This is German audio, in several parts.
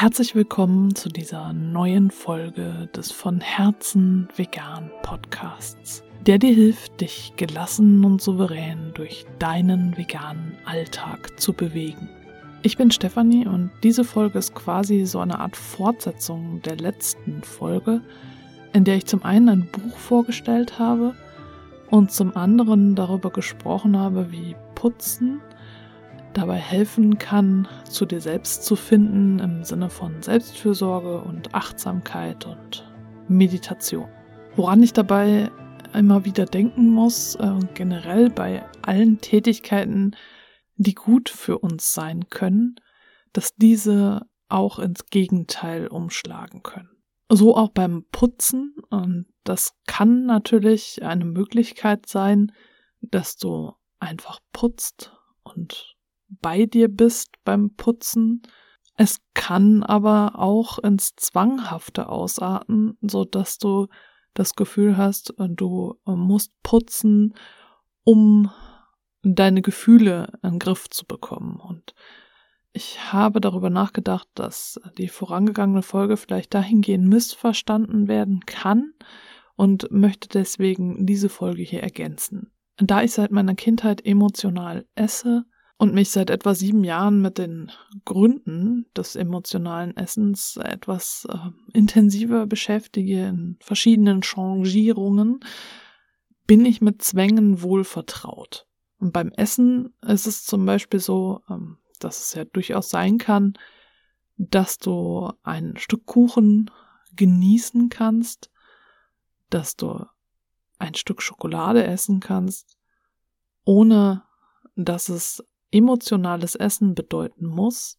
Herzlich willkommen zu dieser neuen Folge des von Herzen vegan Podcasts, der dir hilft, dich gelassen und souverän durch deinen veganen Alltag zu bewegen. Ich bin Stefanie und diese Folge ist quasi so eine Art Fortsetzung der letzten Folge, in der ich zum einen ein Buch vorgestellt habe und zum anderen darüber gesprochen habe, wie Putzen dabei helfen kann, zu dir selbst zu finden im Sinne von Selbstfürsorge und Achtsamkeit und Meditation. Woran ich dabei immer wieder denken muss, äh, generell bei allen Tätigkeiten, die gut für uns sein können, dass diese auch ins Gegenteil umschlagen können. So auch beim Putzen. Und das kann natürlich eine Möglichkeit sein, dass du einfach putzt und bei dir bist beim Putzen. Es kann aber auch ins Zwanghafte ausarten, so dass du das Gefühl hast, du musst putzen, um deine Gefühle in den Griff zu bekommen. Und ich habe darüber nachgedacht, dass die vorangegangene Folge vielleicht dahingehend missverstanden werden kann und möchte deswegen diese Folge hier ergänzen. Da ich seit meiner Kindheit emotional esse, und mich seit etwa sieben Jahren mit den Gründen des emotionalen Essens etwas äh, intensiver beschäftige in verschiedenen Changierungen, bin ich mit Zwängen wohl vertraut. Und beim Essen ist es zum Beispiel so, ähm, dass es ja durchaus sein kann, dass du ein Stück Kuchen genießen kannst, dass du ein Stück Schokolade essen kannst, ohne dass es emotionales Essen bedeuten muss,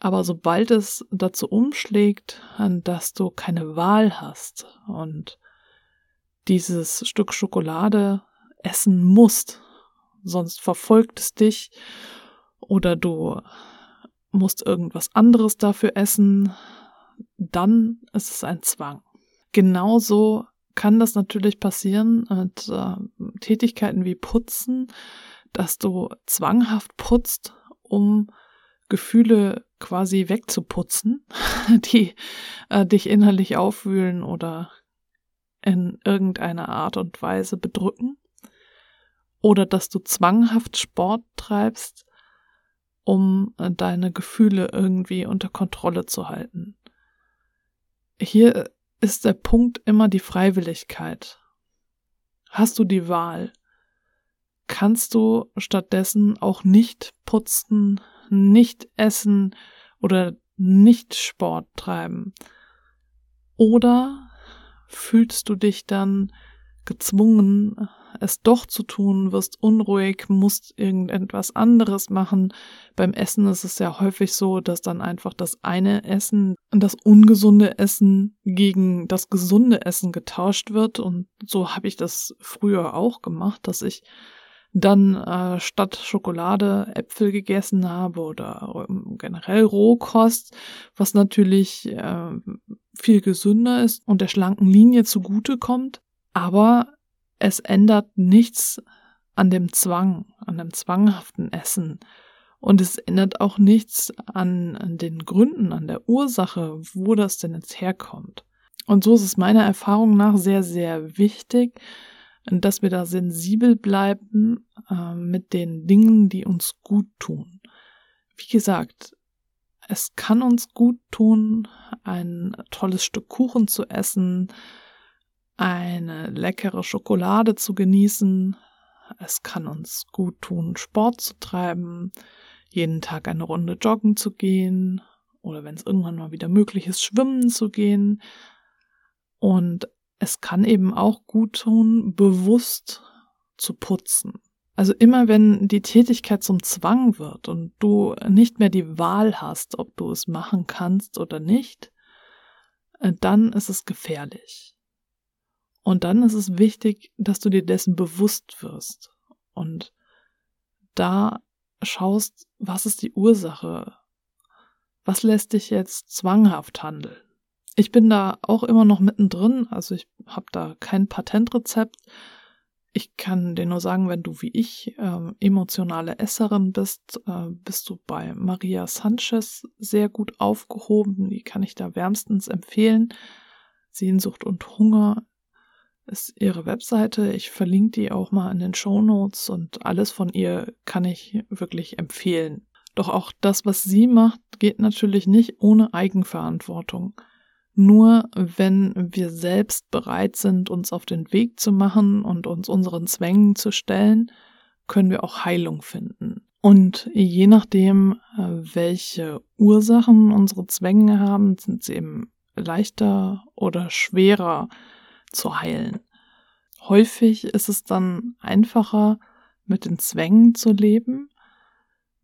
aber sobald es dazu umschlägt, dass du keine Wahl hast und dieses Stück Schokolade essen musst, sonst verfolgt es dich oder du musst irgendwas anderes dafür essen, dann ist es ein Zwang. Genauso kann das natürlich passieren mit äh, Tätigkeiten wie Putzen, dass du zwanghaft putzt, um Gefühle quasi wegzuputzen, die äh, dich innerlich aufwühlen oder in irgendeiner Art und Weise bedrücken. Oder dass du zwanghaft Sport treibst, um äh, deine Gefühle irgendwie unter Kontrolle zu halten. Hier ist der Punkt immer die Freiwilligkeit. Hast du die Wahl? Kannst du stattdessen auch nicht putzen, nicht essen oder nicht Sport treiben? Oder fühlst du dich dann gezwungen, es doch zu tun, wirst unruhig, musst irgendetwas anderes machen. Beim Essen ist es ja häufig so, dass dann einfach das eine Essen, das ungesunde Essen gegen das gesunde Essen getauscht wird. Und so habe ich das früher auch gemacht, dass ich dann äh, statt Schokolade Äpfel gegessen habe oder ähm, generell Rohkost, was natürlich äh, viel gesünder ist und der schlanken Linie zugute kommt, aber es ändert nichts an dem Zwang, an dem zwanghaften Essen. Und es ändert auch nichts an, an den Gründen, an der Ursache, wo das denn jetzt herkommt. Und so ist es meiner Erfahrung nach sehr, sehr wichtig, dass wir da sensibel bleiben äh, mit den Dingen, die uns gut tun. Wie gesagt, es kann uns gut tun, ein tolles Stück Kuchen zu essen, eine leckere Schokolade zu genießen. Es kann uns gut tun, Sport zu treiben, jeden Tag eine Runde joggen zu gehen oder wenn es irgendwann mal wieder möglich ist, schwimmen zu gehen. Und es kann eben auch gut tun, bewusst zu putzen. Also immer wenn die Tätigkeit zum Zwang wird und du nicht mehr die Wahl hast, ob du es machen kannst oder nicht, äh, dann ist es gefährlich. Und dann ist es wichtig, dass du dir dessen bewusst wirst und da schaust, was ist die Ursache? Was lässt dich jetzt zwanghaft handeln? Ich bin da auch immer noch mittendrin, also ich habe da kein Patentrezept. ich kann dir nur sagen, wenn du wie ich äh, emotionale Esserin bist, äh, bist du bei Maria Sanchez sehr gut aufgehoben. Die kann ich da wärmstens empfehlen. Sehnsucht und Hunger ist ihre Webseite. Ich verlinke die auch mal in den Show Notes und alles von ihr kann ich wirklich empfehlen. Doch auch das, was sie macht, geht natürlich nicht ohne Eigenverantwortung. Nur wenn wir selbst bereit sind, uns auf den Weg zu machen und uns unseren Zwängen zu stellen, können wir auch Heilung finden. Und je nachdem, äh, welche Ursachen unsere Zwänge haben, sind sie eben leichter oder schwerer zu heilen. Häufig ist es dann einfacher, mit den Zwängen zu leben,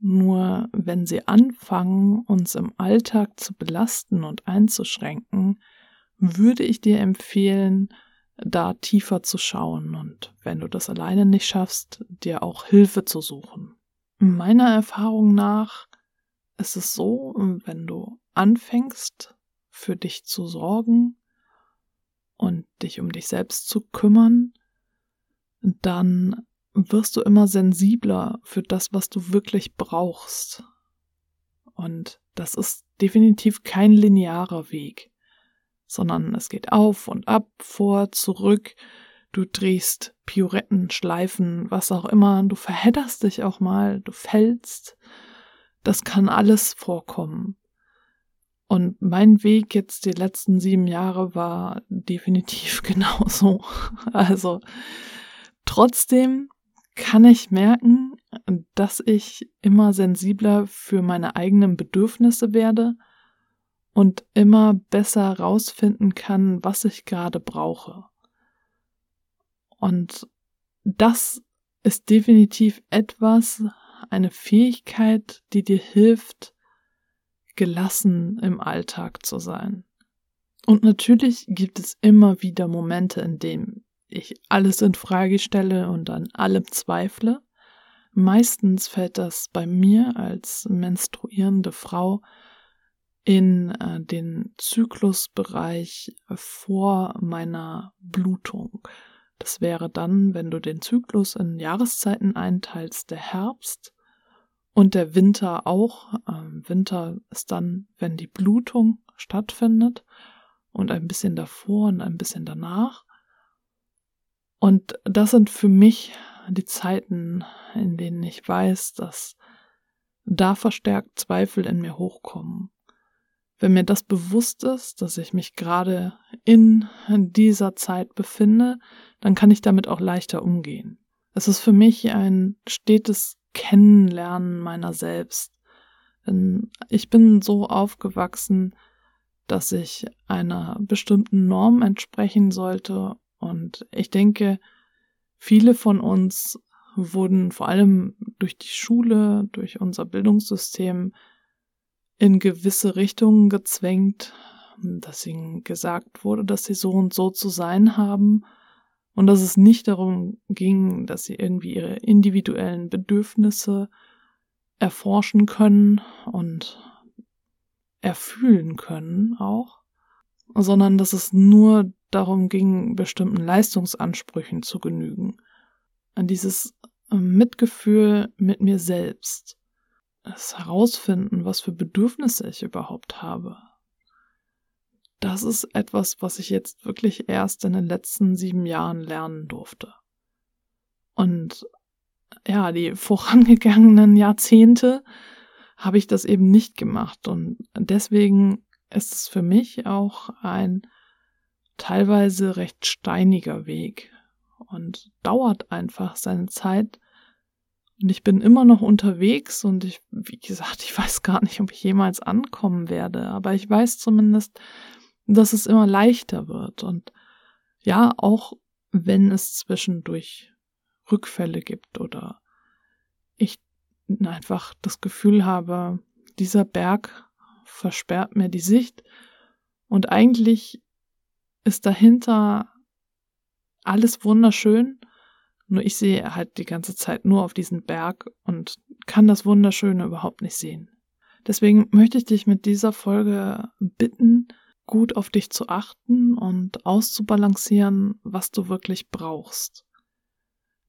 nur wenn sie anfangen, uns im Alltag zu belasten und einzuschränken, würde ich dir empfehlen, da tiefer zu schauen und wenn du das alleine nicht schaffst, dir auch Hilfe zu suchen. Meiner Erfahrung nach ist es so, wenn du anfängst, für dich zu sorgen und dich um dich selbst zu kümmern, dann wirst du immer sensibler für das, was du wirklich brauchst. Und das ist definitiv kein linearer Weg, sondern es geht auf und ab, vor, zurück, du drehst Pirouetten, Schleifen, was auch immer, du verhedderst dich auch mal, du fällst. Das kann alles vorkommen. Und mein Weg jetzt die letzten sieben Jahre war definitiv genauso. Also trotzdem kann ich merken, dass ich immer sensibler für meine eigenen Bedürfnisse werde und immer besser rausfinden kann, was ich gerade brauche. Und das ist definitiv etwas, eine Fähigkeit, die dir hilft, gelassen im Alltag zu sein. Und natürlich gibt es immer wieder Momente, in denen ich alles in Frage stelle und an allem zweifle. Meistens fällt das bei mir als menstruierende Frau in äh, den Zyklusbereich vor meiner Blutung. Das wäre dann, wenn du den Zyklus in Jahreszeiten einteilst, der Herbst und der Winter auch. Ähm, Winter ist dann, wenn die Blutung stattfindet und ein bisschen davor und ein bisschen danach. Und das sind für mich die Zeiten, in denen ich weiß, dass da verstärkt Zweifel in mir hochkommen. Wenn mir das bewusst ist, dass ich mich gerade in dieser Zeit befinde, dann kann ich damit auch leichter umgehen. Es ist für mich ein stetes Kennenlernen meiner selbst. Denn ich bin so aufgewachsen, dass ich einer bestimmten Norm entsprechen sollte und ich denke, viele von uns wurden vor allem durch die Schule, durch unser Bildungssystem in gewisse Richtungen gezwängt, dass ihnen gesagt wurde, dass sie so und so zu sein haben. Und dass es nicht darum ging, dass sie irgendwie ihre individuellen Bedürfnisse erforschen können und erfühlen können auch, sondern dass es nur darum ging, bestimmten Leistungsansprüchen zu genügen. An dieses ähm, Mitgefühl mit mir selbst. Das Herausfinden, was für Bedürfnisse ich überhaupt habe. Das ist etwas, was ich jetzt wirklich erst in den letzten sieben Jahren lernen durfte. Und ja, die vorangegangenen Jahrzehnte habe ich das eben nicht gemacht. Und deswegen ist es für mich auch ein teilweise recht steiniger Weg und dauert einfach seine Zeit. Und ich bin immer noch unterwegs und ich, wie gesagt, ich weiß gar nicht, ob ich jemals ankommen werde, aber ich weiß zumindest, dass es immer leichter wird und ja, auch wenn es zwischendurch Rückfälle gibt oder ich einfach das Gefühl habe, dieser Berg versperrt mir die Sicht und eigentlich ist dahinter alles wunderschön, nur ich sehe halt die ganze Zeit nur auf diesen Berg und kann das Wunderschöne überhaupt nicht sehen. Deswegen möchte ich dich mit dieser Folge bitten, gut auf dich zu achten und auszubalancieren, was du wirklich brauchst.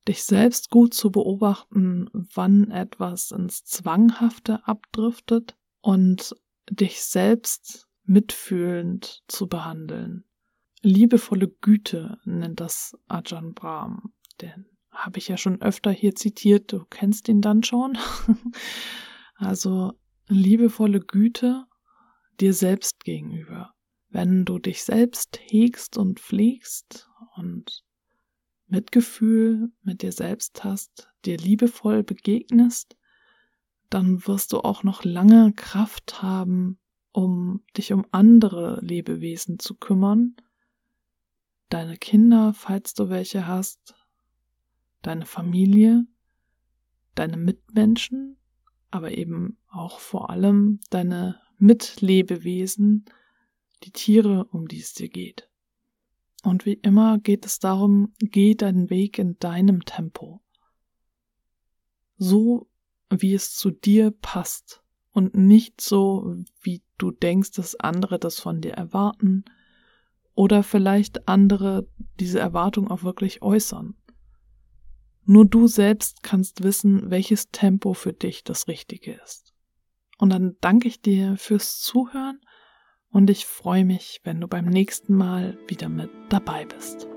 dich selbst gut zu beobachten, wann etwas ins Zwanghafte abdriftet und dich selbst mitfühlend zu behandeln. Liebevolle Güte nennt das Ajahn Brahm, den habe ich ja schon öfter hier zitiert, du kennst ihn dann schon. also liebevolle Güte dir selbst gegenüber. Wenn du dich selbst hegst und pflegst und Mitgefühl mit dir selbst hast, dir liebevoll begegnest, dann wirst du auch noch lange Kraft haben, um dich um andere Lebewesen zu kümmern, deine Kinder, falls du welche hast, deine Familie, deine Mitmenschen, aber eben auch vor allem deine Mitlebewesen, die Tiere, um die es dir geht. Und wie immer geht es darum, geh deinen Weg in deinem Tempo. So, wie es zu dir passt. Und nicht so, wie du denkst, dass andere das von dir erwarten oder vielleicht andere diese Erwartung auch wirklich äußern. Nur du selbst kannst wissen, welches Tempo für dich das Richtige ist. Und dann danke ich dir fürs Zuhören und ich freue mich, wenn du beim nächsten Mal wieder mit dabei bist.